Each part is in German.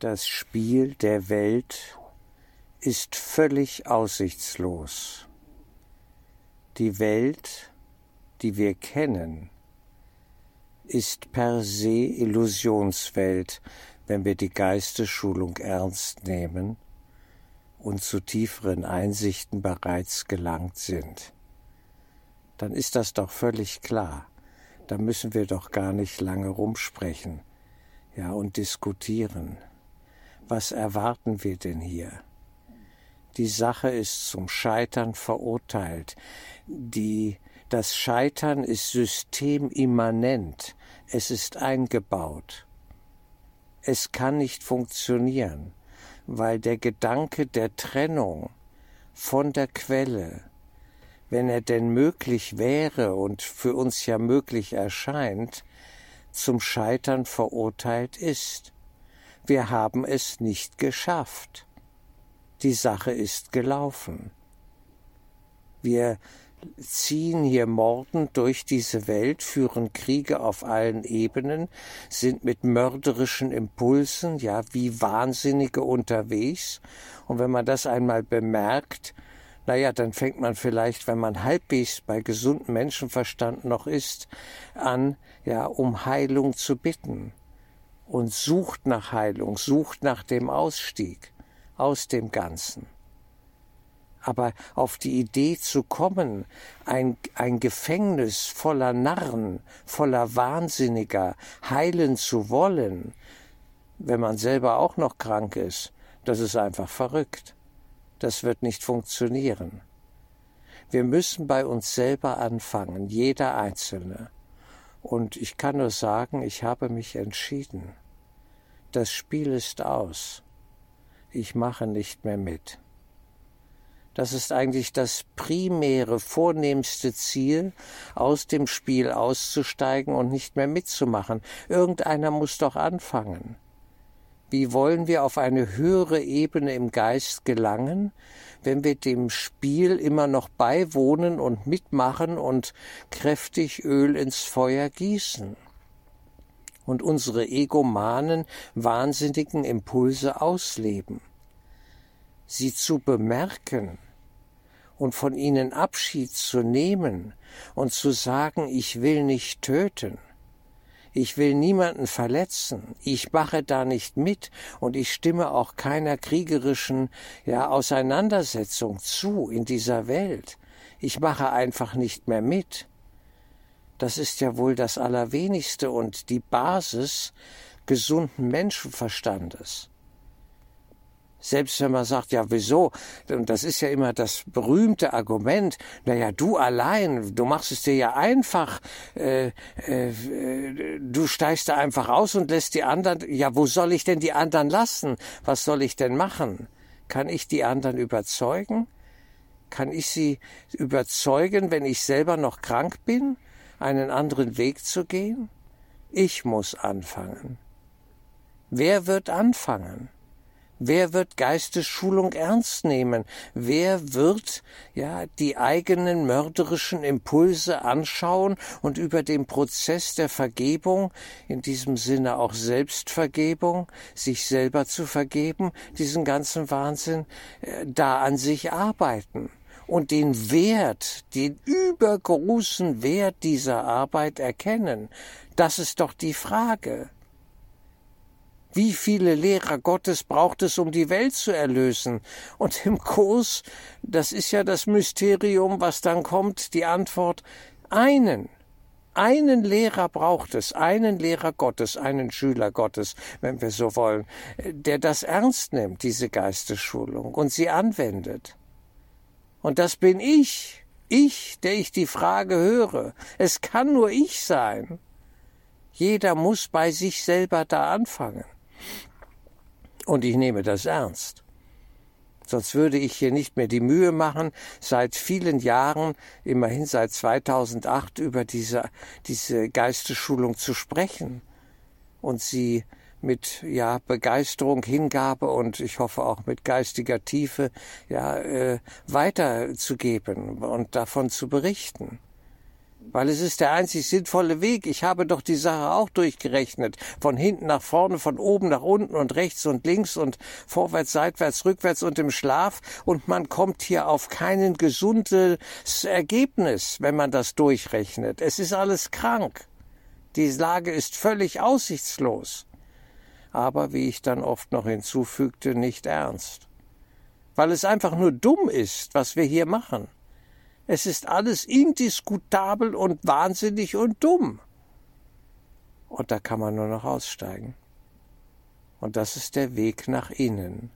Das Spiel der Welt ist völlig aussichtslos. Die Welt, die wir kennen, ist per se Illusionswelt, wenn wir die Geistesschulung ernst nehmen und zu tieferen Einsichten bereits gelangt sind. Dann ist das doch völlig klar. Da müssen wir doch gar nicht lange rumsprechen, ja, und diskutieren. Was erwarten wir denn hier? Die Sache ist zum Scheitern verurteilt. Die, das Scheitern ist systemimmanent. Es ist eingebaut. Es kann nicht funktionieren, weil der Gedanke der Trennung von der Quelle, wenn er denn möglich wäre und für uns ja möglich erscheint, zum Scheitern verurteilt ist. Wir haben es nicht geschafft. Die Sache ist gelaufen. Wir ziehen hier mordend durch diese Welt, führen Kriege auf allen Ebenen, sind mit mörderischen Impulsen, ja, wie Wahnsinnige unterwegs. Und wenn man das einmal bemerkt, naja, dann fängt man vielleicht, wenn man halbwegs bei gesundem Menschenverstand noch ist, an, ja, um Heilung zu bitten und sucht nach Heilung, sucht nach dem Ausstieg aus dem Ganzen. Aber auf die Idee zu kommen, ein, ein Gefängnis voller Narren, voller Wahnsinniger heilen zu wollen, wenn man selber auch noch krank ist, das ist einfach verrückt. Das wird nicht funktionieren. Wir müssen bei uns selber anfangen, jeder Einzelne. Und ich kann nur sagen, ich habe mich entschieden. Das Spiel ist aus. Ich mache nicht mehr mit. Das ist eigentlich das primäre, vornehmste Ziel, aus dem Spiel auszusteigen und nicht mehr mitzumachen. Irgendeiner muss doch anfangen. Wie wollen wir auf eine höhere Ebene im Geist gelangen, wenn wir dem Spiel immer noch beiwohnen und mitmachen und kräftig Öl ins Feuer gießen und unsere egomanen, wahnsinnigen Impulse ausleben? Sie zu bemerken und von ihnen Abschied zu nehmen und zu sagen, ich will nicht töten, ich will niemanden verletzen. Ich mache da nicht mit und ich stimme auch keiner kriegerischen ja, Auseinandersetzung zu in dieser Welt. Ich mache einfach nicht mehr mit. Das ist ja wohl das Allerwenigste und die Basis gesunden Menschenverstandes. Selbst wenn man sagt, ja, wieso? Und das ist ja immer das berühmte Argument, naja, du allein, du machst es dir ja einfach, äh, äh, du steigst da einfach aus und lässt die anderen, ja, wo soll ich denn die anderen lassen? Was soll ich denn machen? Kann ich die anderen überzeugen? Kann ich sie überzeugen, wenn ich selber noch krank bin, einen anderen Weg zu gehen? Ich muss anfangen. Wer wird anfangen? Wer wird Geistesschulung ernst nehmen? Wer wird ja die eigenen mörderischen Impulse anschauen und über den Prozess der Vergebung, in diesem Sinne auch Selbstvergebung, sich selber zu vergeben, diesen ganzen Wahnsinn, äh, da an sich arbeiten? und den Wert, den übergroßen Wert dieser Arbeit erkennen. Das ist doch die Frage. Wie viele Lehrer Gottes braucht es, um die Welt zu erlösen? Und im Kurs, das ist ja das Mysterium, was dann kommt, die Antwort, einen. Einen Lehrer braucht es, einen Lehrer Gottes, einen Schüler Gottes, wenn wir so wollen, der das ernst nimmt, diese Geistesschulung, und sie anwendet. Und das bin ich, ich, der ich die Frage höre. Es kann nur ich sein. Jeder muss bei sich selber da anfangen. Und ich nehme das ernst. Sonst würde ich hier nicht mehr die Mühe machen, seit vielen Jahren, immerhin seit 2008, über diese, diese Geistesschulung zu sprechen und sie mit ja Begeisterung, Hingabe und ich hoffe auch mit geistiger Tiefe ja äh, weiterzugeben und davon zu berichten. Weil es ist der einzig sinnvolle Weg. Ich habe doch die Sache auch durchgerechnet. Von hinten nach vorne, von oben nach unten und rechts und links und vorwärts, seitwärts, rückwärts und im Schlaf. Und man kommt hier auf kein gesundes Ergebnis, wenn man das durchrechnet. Es ist alles krank. Die Lage ist völlig aussichtslos. Aber, wie ich dann oft noch hinzufügte, nicht ernst. Weil es einfach nur dumm ist, was wir hier machen. Es ist alles indiskutabel und wahnsinnig und dumm. Und da kann man nur noch aussteigen. Und das ist der Weg nach innen.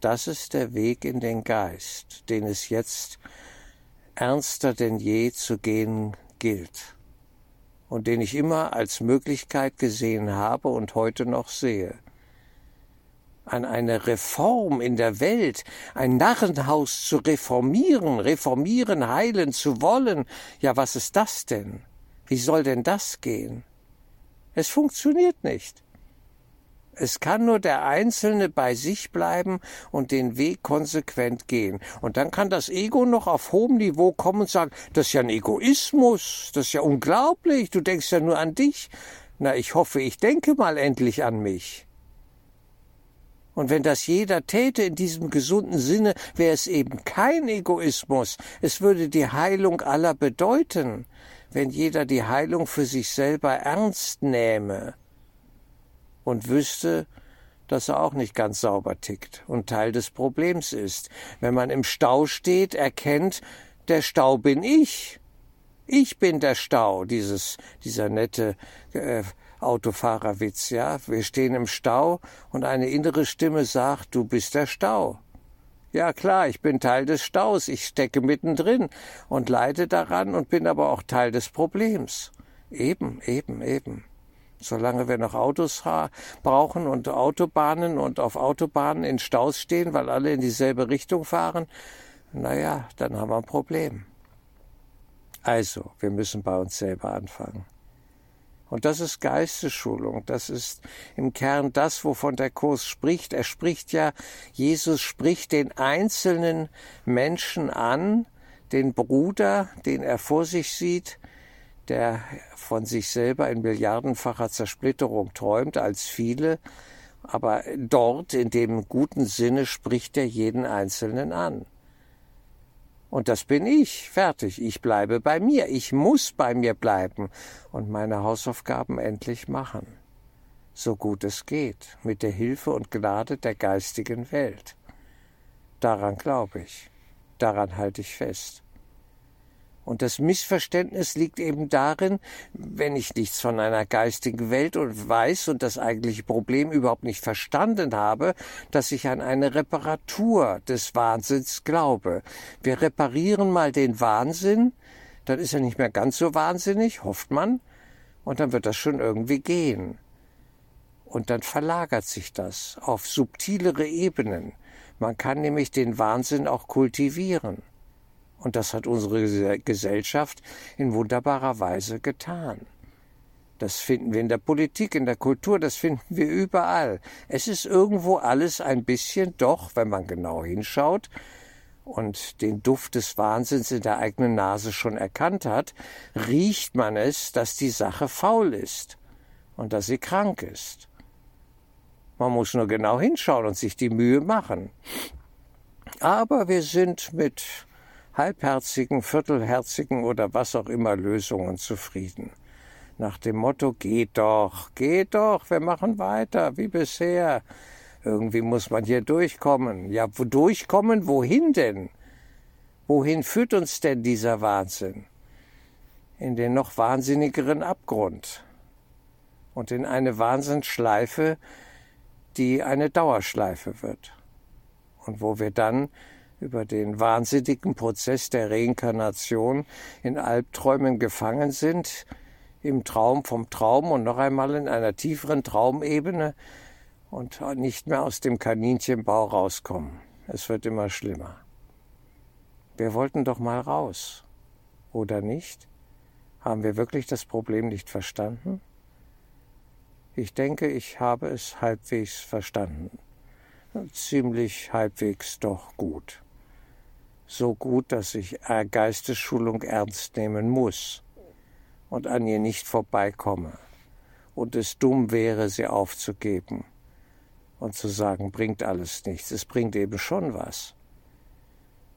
Das ist der Weg in den Geist, den es jetzt ernster denn je zu gehen gilt und den ich immer als Möglichkeit gesehen habe und heute noch sehe an eine Reform in der Welt, ein Narrenhaus zu reformieren, reformieren, heilen zu wollen. Ja, was ist das denn? Wie soll denn das gehen? Es funktioniert nicht. Es kann nur der Einzelne bei sich bleiben und den Weg konsequent gehen. Und dann kann das Ego noch auf hohem Niveau kommen und sagen, das ist ja ein Egoismus, das ist ja unglaublich, du denkst ja nur an dich. Na, ich hoffe, ich denke mal endlich an mich. Und wenn das jeder täte in diesem gesunden Sinne, wäre es eben kein Egoismus. Es würde die Heilung aller bedeuten, wenn jeder die Heilung für sich selber ernst nähme und wüsste, dass er auch nicht ganz sauber tickt und Teil des Problems ist. Wenn man im Stau steht, erkennt, der Stau bin ich. Ich bin der Stau, dieses, dieser nette äh, Autofahrerwitz, ja. Wir stehen im Stau und eine innere Stimme sagt, du bist der Stau. Ja klar, ich bin Teil des Staus, ich stecke mittendrin und leide daran und bin aber auch Teil des Problems. Eben, eben, eben. Solange wir noch Autos brauchen und Autobahnen und auf Autobahnen in Staus stehen, weil alle in dieselbe Richtung fahren, naja, dann haben wir ein Problem. Also, wir müssen bei uns selber anfangen. Und das ist Geistesschulung. Das ist im Kern das, wovon der Kurs spricht. Er spricht ja, Jesus spricht den einzelnen Menschen an, den Bruder, den er vor sich sieht, der von sich selber in milliardenfacher Zersplitterung träumt als viele, aber dort in dem guten Sinne spricht er jeden Einzelnen an. Und das bin ich. Fertig. Ich bleibe bei mir. Ich muss bei mir bleiben und meine Hausaufgaben endlich machen. So gut es geht, mit der Hilfe und Gnade der geistigen Welt. Daran glaube ich. Daran halte ich fest. Und das Missverständnis liegt eben darin, wenn ich nichts von einer geistigen Welt und weiß und das eigentliche Problem überhaupt nicht verstanden habe, dass ich an eine Reparatur des Wahnsinns glaube. Wir reparieren mal den Wahnsinn, dann ist er nicht mehr ganz so wahnsinnig, hofft man, und dann wird das schon irgendwie gehen. Und dann verlagert sich das auf subtilere Ebenen. Man kann nämlich den Wahnsinn auch kultivieren. Und das hat unsere Gesellschaft in wunderbarer Weise getan. Das finden wir in der Politik, in der Kultur, das finden wir überall. Es ist irgendwo alles ein bisschen doch, wenn man genau hinschaut und den Duft des Wahnsinns in der eigenen Nase schon erkannt hat, riecht man es, dass die Sache faul ist und dass sie krank ist. Man muss nur genau hinschauen und sich die Mühe machen. Aber wir sind mit halbherzigen, viertelherzigen oder was auch immer Lösungen zufrieden. Nach dem Motto, geht doch, geht doch, wir machen weiter, wie bisher. Irgendwie muss man hier durchkommen. Ja, wo durchkommen, wohin denn? Wohin führt uns denn dieser Wahnsinn? In den noch wahnsinnigeren Abgrund und in eine Wahnsinnsschleife, die eine Dauerschleife wird. Und wo wir dann über den wahnsinnigen Prozess der Reinkarnation in Albträumen gefangen sind, im Traum vom Traum und noch einmal in einer tieferen Traumebene und nicht mehr aus dem Kaninchenbau rauskommen. Es wird immer schlimmer. Wir wollten doch mal raus, oder nicht? Haben wir wirklich das Problem nicht verstanden? Ich denke, ich habe es halbwegs verstanden. Ziemlich halbwegs doch gut. So gut, dass ich Geistesschulung ernst nehmen muss und an ihr nicht vorbeikomme und es dumm wäre, sie aufzugeben und zu sagen, bringt alles nichts. Es bringt eben schon was.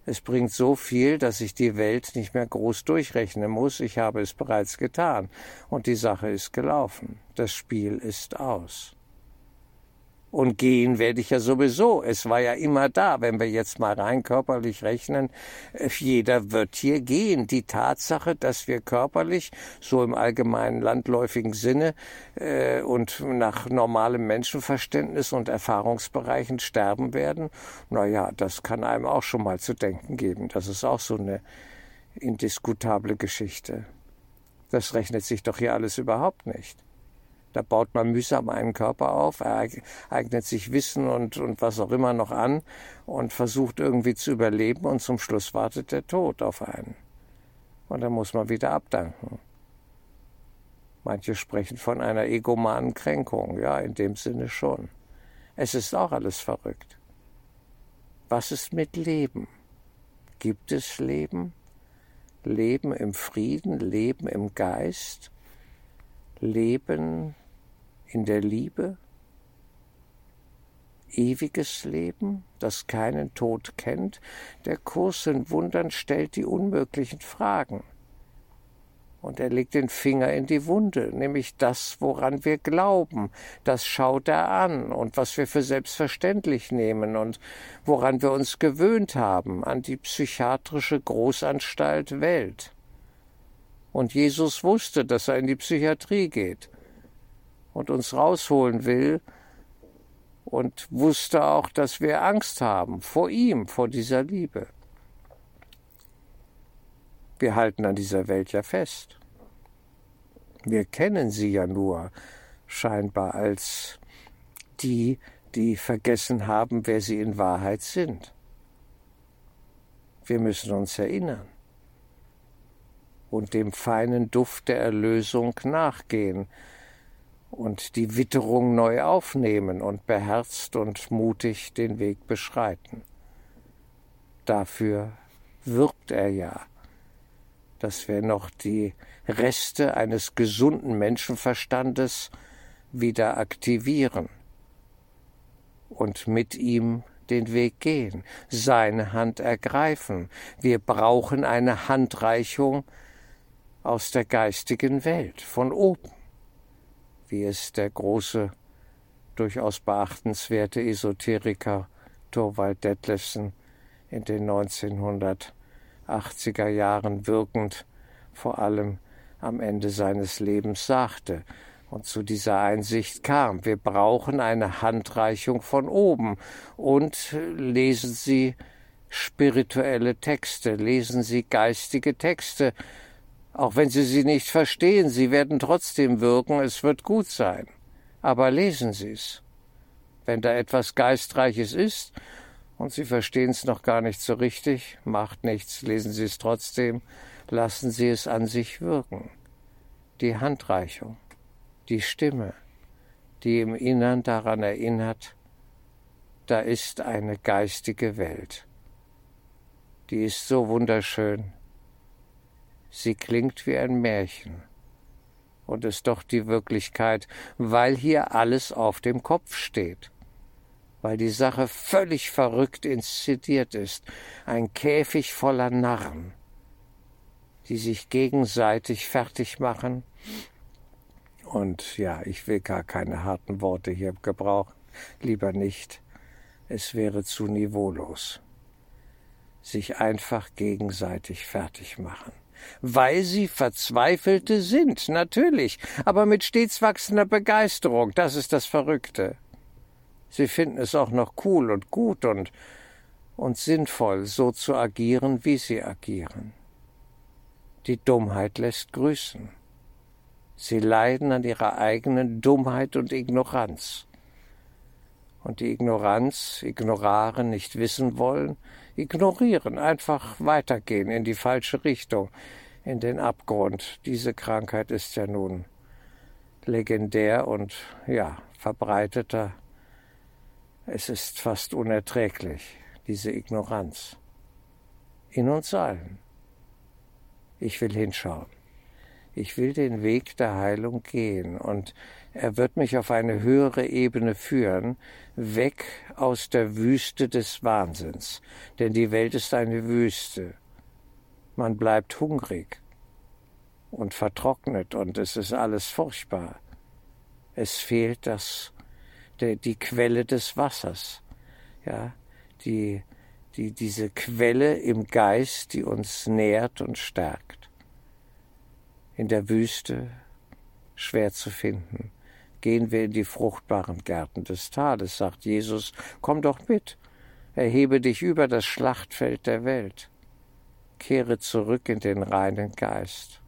Es bringt so viel, dass ich die Welt nicht mehr groß durchrechnen muss. Ich habe es bereits getan und die Sache ist gelaufen. Das Spiel ist aus. Und gehen werde ich ja sowieso. Es war ja immer da, wenn wir jetzt mal rein körperlich rechnen. Äh, jeder wird hier gehen. Die Tatsache, dass wir körperlich, so im allgemeinen landläufigen Sinne äh, und nach normalem Menschenverständnis und Erfahrungsbereichen sterben werden, na ja, das kann einem auch schon mal zu denken geben. Das ist auch so eine indiskutable Geschichte. Das rechnet sich doch hier alles überhaupt nicht. Da baut man mühsam einen Körper auf, er eignet sich Wissen und, und was auch immer noch an und versucht irgendwie zu überleben und zum Schluss wartet der Tod auf einen. Und dann muss man wieder abdanken. Manche sprechen von einer egomanen Kränkung, ja, in dem Sinne schon. Es ist auch alles verrückt. Was ist mit Leben? Gibt es Leben? Leben im Frieden, Leben im Geist, Leben in der Liebe, ewiges Leben, das keinen Tod kennt, der Kurs in Wundern stellt die unmöglichen Fragen. Und er legt den Finger in die Wunde, nämlich das, woran wir glauben, das schaut er an und was wir für selbstverständlich nehmen und woran wir uns gewöhnt haben, an die psychiatrische Großanstalt Welt. Und Jesus wusste, dass er in die Psychiatrie geht und uns rausholen will und wusste auch, dass wir Angst haben vor ihm, vor dieser Liebe. Wir halten an dieser Welt ja fest. Wir kennen sie ja nur scheinbar als die, die vergessen haben, wer sie in Wahrheit sind. Wir müssen uns erinnern und dem feinen Duft der Erlösung nachgehen, und die Witterung neu aufnehmen und beherzt und mutig den Weg beschreiten. Dafür wirbt er ja, dass wir noch die Reste eines gesunden Menschenverstandes wieder aktivieren und mit ihm den Weg gehen, seine Hand ergreifen. Wir brauchen eine Handreichung aus der geistigen Welt von oben wie es der große, durchaus beachtenswerte Esoteriker Thorwald Detlefsen in den 1980er Jahren wirkend vor allem am Ende seines Lebens sagte und zu dieser Einsicht kam. Wir brauchen eine Handreichung von oben und lesen Sie spirituelle Texte, lesen Sie geistige Texte, auch wenn Sie sie nicht verstehen, sie werden trotzdem wirken, es wird gut sein. Aber lesen Sie es. Wenn da etwas Geistreiches ist und Sie verstehen es noch gar nicht so richtig, macht nichts, lesen Sie es trotzdem, lassen Sie es an sich wirken. Die Handreichung, die Stimme, die im Innern daran erinnert, da ist eine geistige Welt. Die ist so wunderschön, Sie klingt wie ein Märchen. Und ist doch die Wirklichkeit, weil hier alles auf dem Kopf steht, weil die Sache völlig verrückt inszeniert ist, ein Käfig voller Narren, die sich gegenseitig fertig machen. Und ja, ich will gar keine harten Worte hier gebrauchen, lieber nicht, es wäre zu niveaulos. Sich einfach gegenseitig fertig machen weil sie Verzweifelte sind, natürlich, aber mit stets wachsender Begeisterung, das ist das Verrückte. Sie finden es auch noch cool und gut und, und sinnvoll, so zu agieren, wie sie agieren. Die Dummheit lässt grüßen. Sie leiden an ihrer eigenen Dummheit und Ignoranz. Und die Ignoranz, ignoraren, nicht wissen wollen, ignorieren, einfach weitergehen in die falsche Richtung, in den Abgrund. Diese Krankheit ist ja nun legendär und ja, verbreiteter. Es ist fast unerträglich, diese Ignoranz. In uns allen. Ich will hinschauen. Ich will den Weg der Heilung gehen und er wird mich auf eine höhere Ebene führen, weg aus der Wüste des Wahnsinns. Denn die Welt ist eine Wüste. Man bleibt hungrig und vertrocknet und es ist alles furchtbar. Es fehlt das, die, die Quelle des Wassers, ja, die, die, diese Quelle im Geist, die uns nährt und stärkt. In der Wüste schwer zu finden. Gehen wir in die fruchtbaren Gärten des Tales, sagt Jesus, komm doch mit, erhebe dich über das Schlachtfeld der Welt, kehre zurück in den reinen Geist.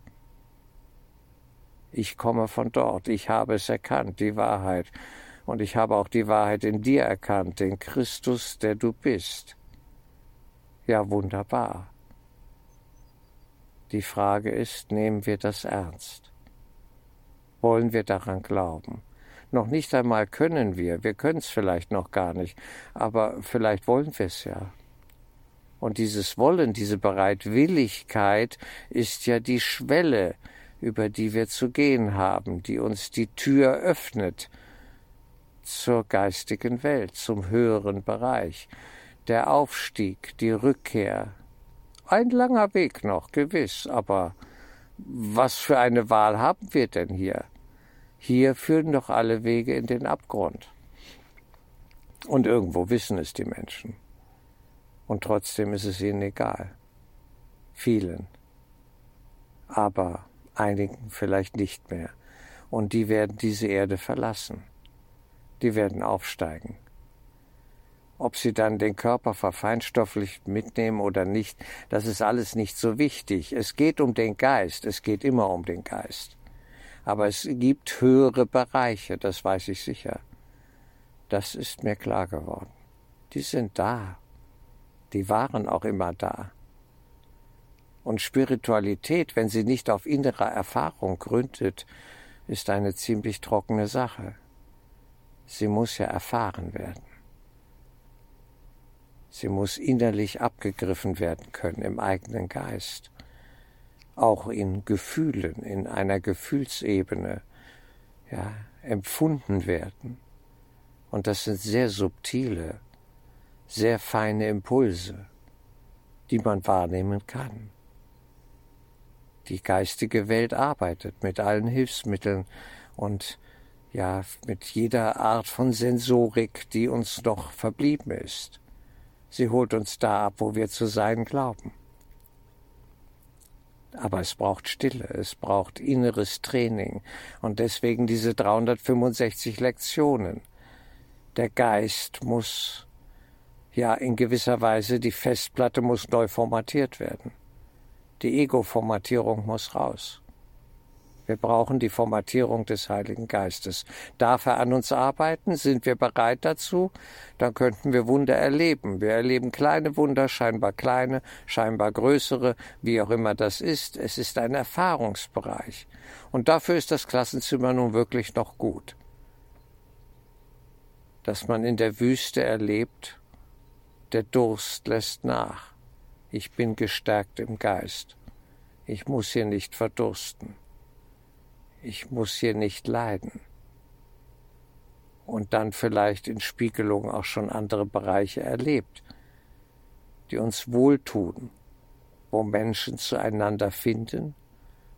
Ich komme von dort, ich habe es erkannt, die Wahrheit, und ich habe auch die Wahrheit in dir erkannt, den Christus, der du bist. Ja, wunderbar. Die Frage ist, nehmen wir das ernst? Wollen wir daran glauben? Noch nicht einmal können wir, wir können es vielleicht noch gar nicht, aber vielleicht wollen wir es ja. Und dieses Wollen, diese Bereitwilligkeit ist ja die Schwelle, über die wir zu gehen haben, die uns die Tür öffnet zur geistigen Welt, zum höheren Bereich. Der Aufstieg, die Rückkehr. Ein langer Weg noch, gewiss, aber was für eine Wahl haben wir denn hier? Hier führen doch alle Wege in den Abgrund. Und irgendwo wissen es die Menschen. Und trotzdem ist es ihnen egal. Vielen. Aber einigen vielleicht nicht mehr. Und die werden diese Erde verlassen. Die werden aufsteigen. Ob sie dann den Körper verfeinstofflich mitnehmen oder nicht, das ist alles nicht so wichtig. Es geht um den Geist, es geht immer um den Geist. Aber es gibt höhere Bereiche, das weiß ich sicher. Das ist mir klar geworden. Die sind da. Die waren auch immer da. Und Spiritualität, wenn sie nicht auf innerer Erfahrung gründet, ist eine ziemlich trockene Sache. Sie muss ja erfahren werden. Sie muss innerlich abgegriffen werden können im eigenen Geist, auch in Gefühlen, in einer Gefühlsebene, ja, empfunden werden. Und das sind sehr subtile, sehr feine Impulse, die man wahrnehmen kann. Die geistige Welt arbeitet mit allen Hilfsmitteln und ja, mit jeder Art von Sensorik, die uns noch verblieben ist. Sie holt uns da ab, wo wir zu sein glauben. Aber es braucht Stille, es braucht inneres Training und deswegen diese 365 Lektionen. Der Geist muss, ja, in gewisser Weise, die Festplatte muss neu formatiert werden. Die Ego-Formatierung muss raus. Wir brauchen die Formatierung des Heiligen Geistes. Darf er an uns arbeiten? Sind wir bereit dazu? Dann könnten wir Wunder erleben. Wir erleben kleine Wunder, scheinbar kleine, scheinbar größere, wie auch immer das ist. Es ist ein Erfahrungsbereich. Und dafür ist das Klassenzimmer nun wirklich noch gut. Dass man in der Wüste erlebt, der Durst lässt nach. Ich bin gestärkt im Geist. Ich muss hier nicht verdursten. Ich muss hier nicht leiden. Und dann vielleicht in Spiegelung auch schon andere Bereiche erlebt, die uns wohltun, wo Menschen zueinander finden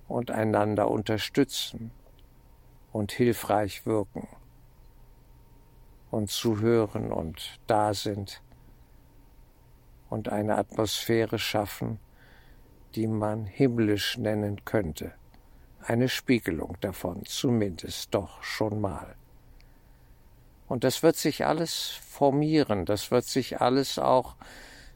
und einander unterstützen und hilfreich wirken und zuhören und da sind und eine Atmosphäre schaffen, die man himmlisch nennen könnte. Eine Spiegelung davon, zumindest doch schon mal. Und das wird sich alles formieren, das wird sich alles auch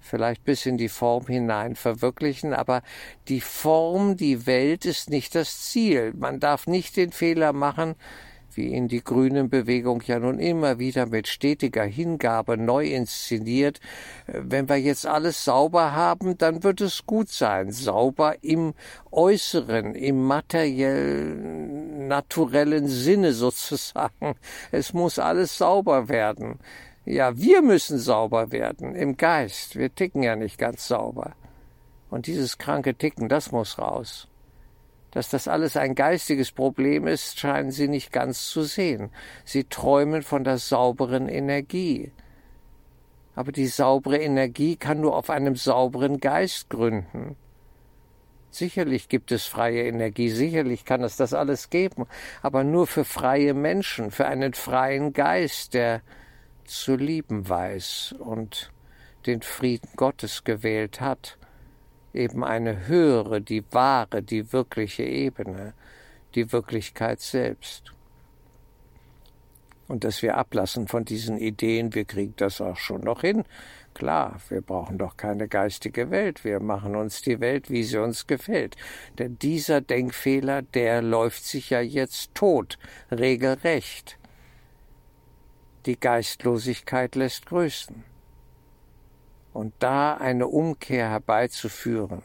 vielleicht bis in die Form hinein verwirklichen, aber die Form, die Welt ist nicht das Ziel. Man darf nicht den Fehler machen, wie ihn die Grünen-Bewegung ja nun immer wieder mit stetiger Hingabe neu inszeniert. Wenn wir jetzt alles sauber haben, dann wird es gut sein. Sauber im Äußeren, im materiell naturellen Sinne sozusagen. Es muss alles sauber werden. Ja, wir müssen sauber werden im Geist. Wir ticken ja nicht ganz sauber. Und dieses kranke Ticken, das muss raus. Dass das alles ein geistiges Problem ist, scheinen sie nicht ganz zu sehen. Sie träumen von der sauberen Energie. Aber die saubere Energie kann nur auf einem sauberen Geist gründen. Sicherlich gibt es freie Energie, sicherlich kann es das alles geben, aber nur für freie Menschen, für einen freien Geist, der zu lieben weiß und den Frieden Gottes gewählt hat, eben eine höhere, die wahre, die wirkliche Ebene, die Wirklichkeit selbst. Und dass wir ablassen von diesen Ideen, wir kriegen das auch schon noch hin, Klar, wir brauchen doch keine geistige Welt, wir machen uns die Welt, wie sie uns gefällt. Denn dieser Denkfehler, der läuft sich ja jetzt tot, regelrecht. Die Geistlosigkeit lässt grüßen. Und da eine Umkehr herbeizuführen,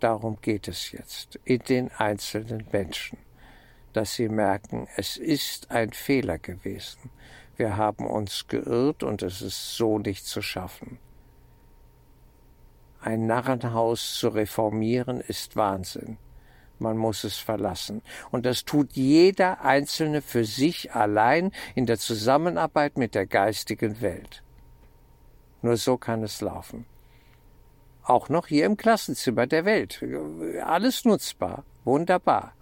darum geht es jetzt in den einzelnen Menschen, dass sie merken, es ist ein Fehler gewesen, wir haben uns geirrt und es ist so nicht zu schaffen. Ein Narrenhaus zu reformieren ist Wahnsinn. Man muss es verlassen. Und das tut jeder Einzelne für sich allein in der Zusammenarbeit mit der geistigen Welt. Nur so kann es laufen. Auch noch hier im Klassenzimmer der Welt. Alles nutzbar. Wunderbar.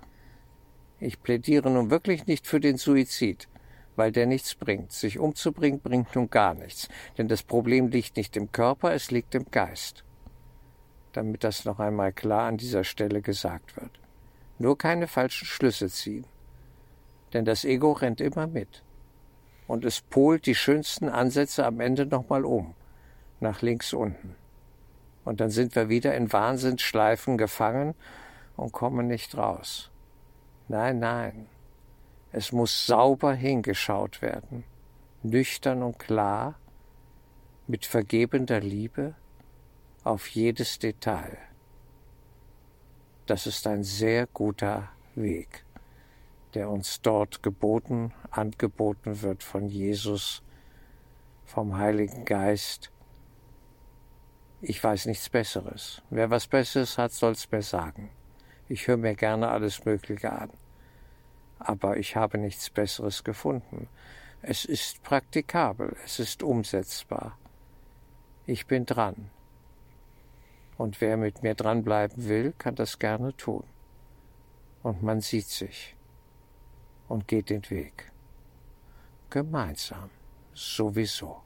Ich plädiere nun wirklich nicht für den Suizid weil der nichts bringt. Sich umzubringen bringt nun gar nichts, denn das Problem liegt nicht im Körper, es liegt im Geist. Damit das noch einmal klar an dieser Stelle gesagt wird. Nur keine falschen Schlüsse ziehen, denn das Ego rennt immer mit und es polt die schönsten Ansätze am Ende nochmal um, nach links unten. Und dann sind wir wieder in Wahnsinnsschleifen gefangen und kommen nicht raus. Nein, nein, es muss sauber hingeschaut werden, nüchtern und klar, mit vergebender Liebe auf jedes Detail. Das ist ein sehr guter Weg, der uns dort geboten, angeboten wird von Jesus, vom Heiligen Geist. Ich weiß nichts Besseres. Wer was Besseres hat, soll's mir sagen. Ich höre mir gerne alles Mögliche an aber ich habe nichts Besseres gefunden. Es ist praktikabel, es ist umsetzbar. Ich bin dran. Und wer mit mir dranbleiben will, kann das gerne tun. Und man sieht sich und geht den Weg. Gemeinsam, sowieso.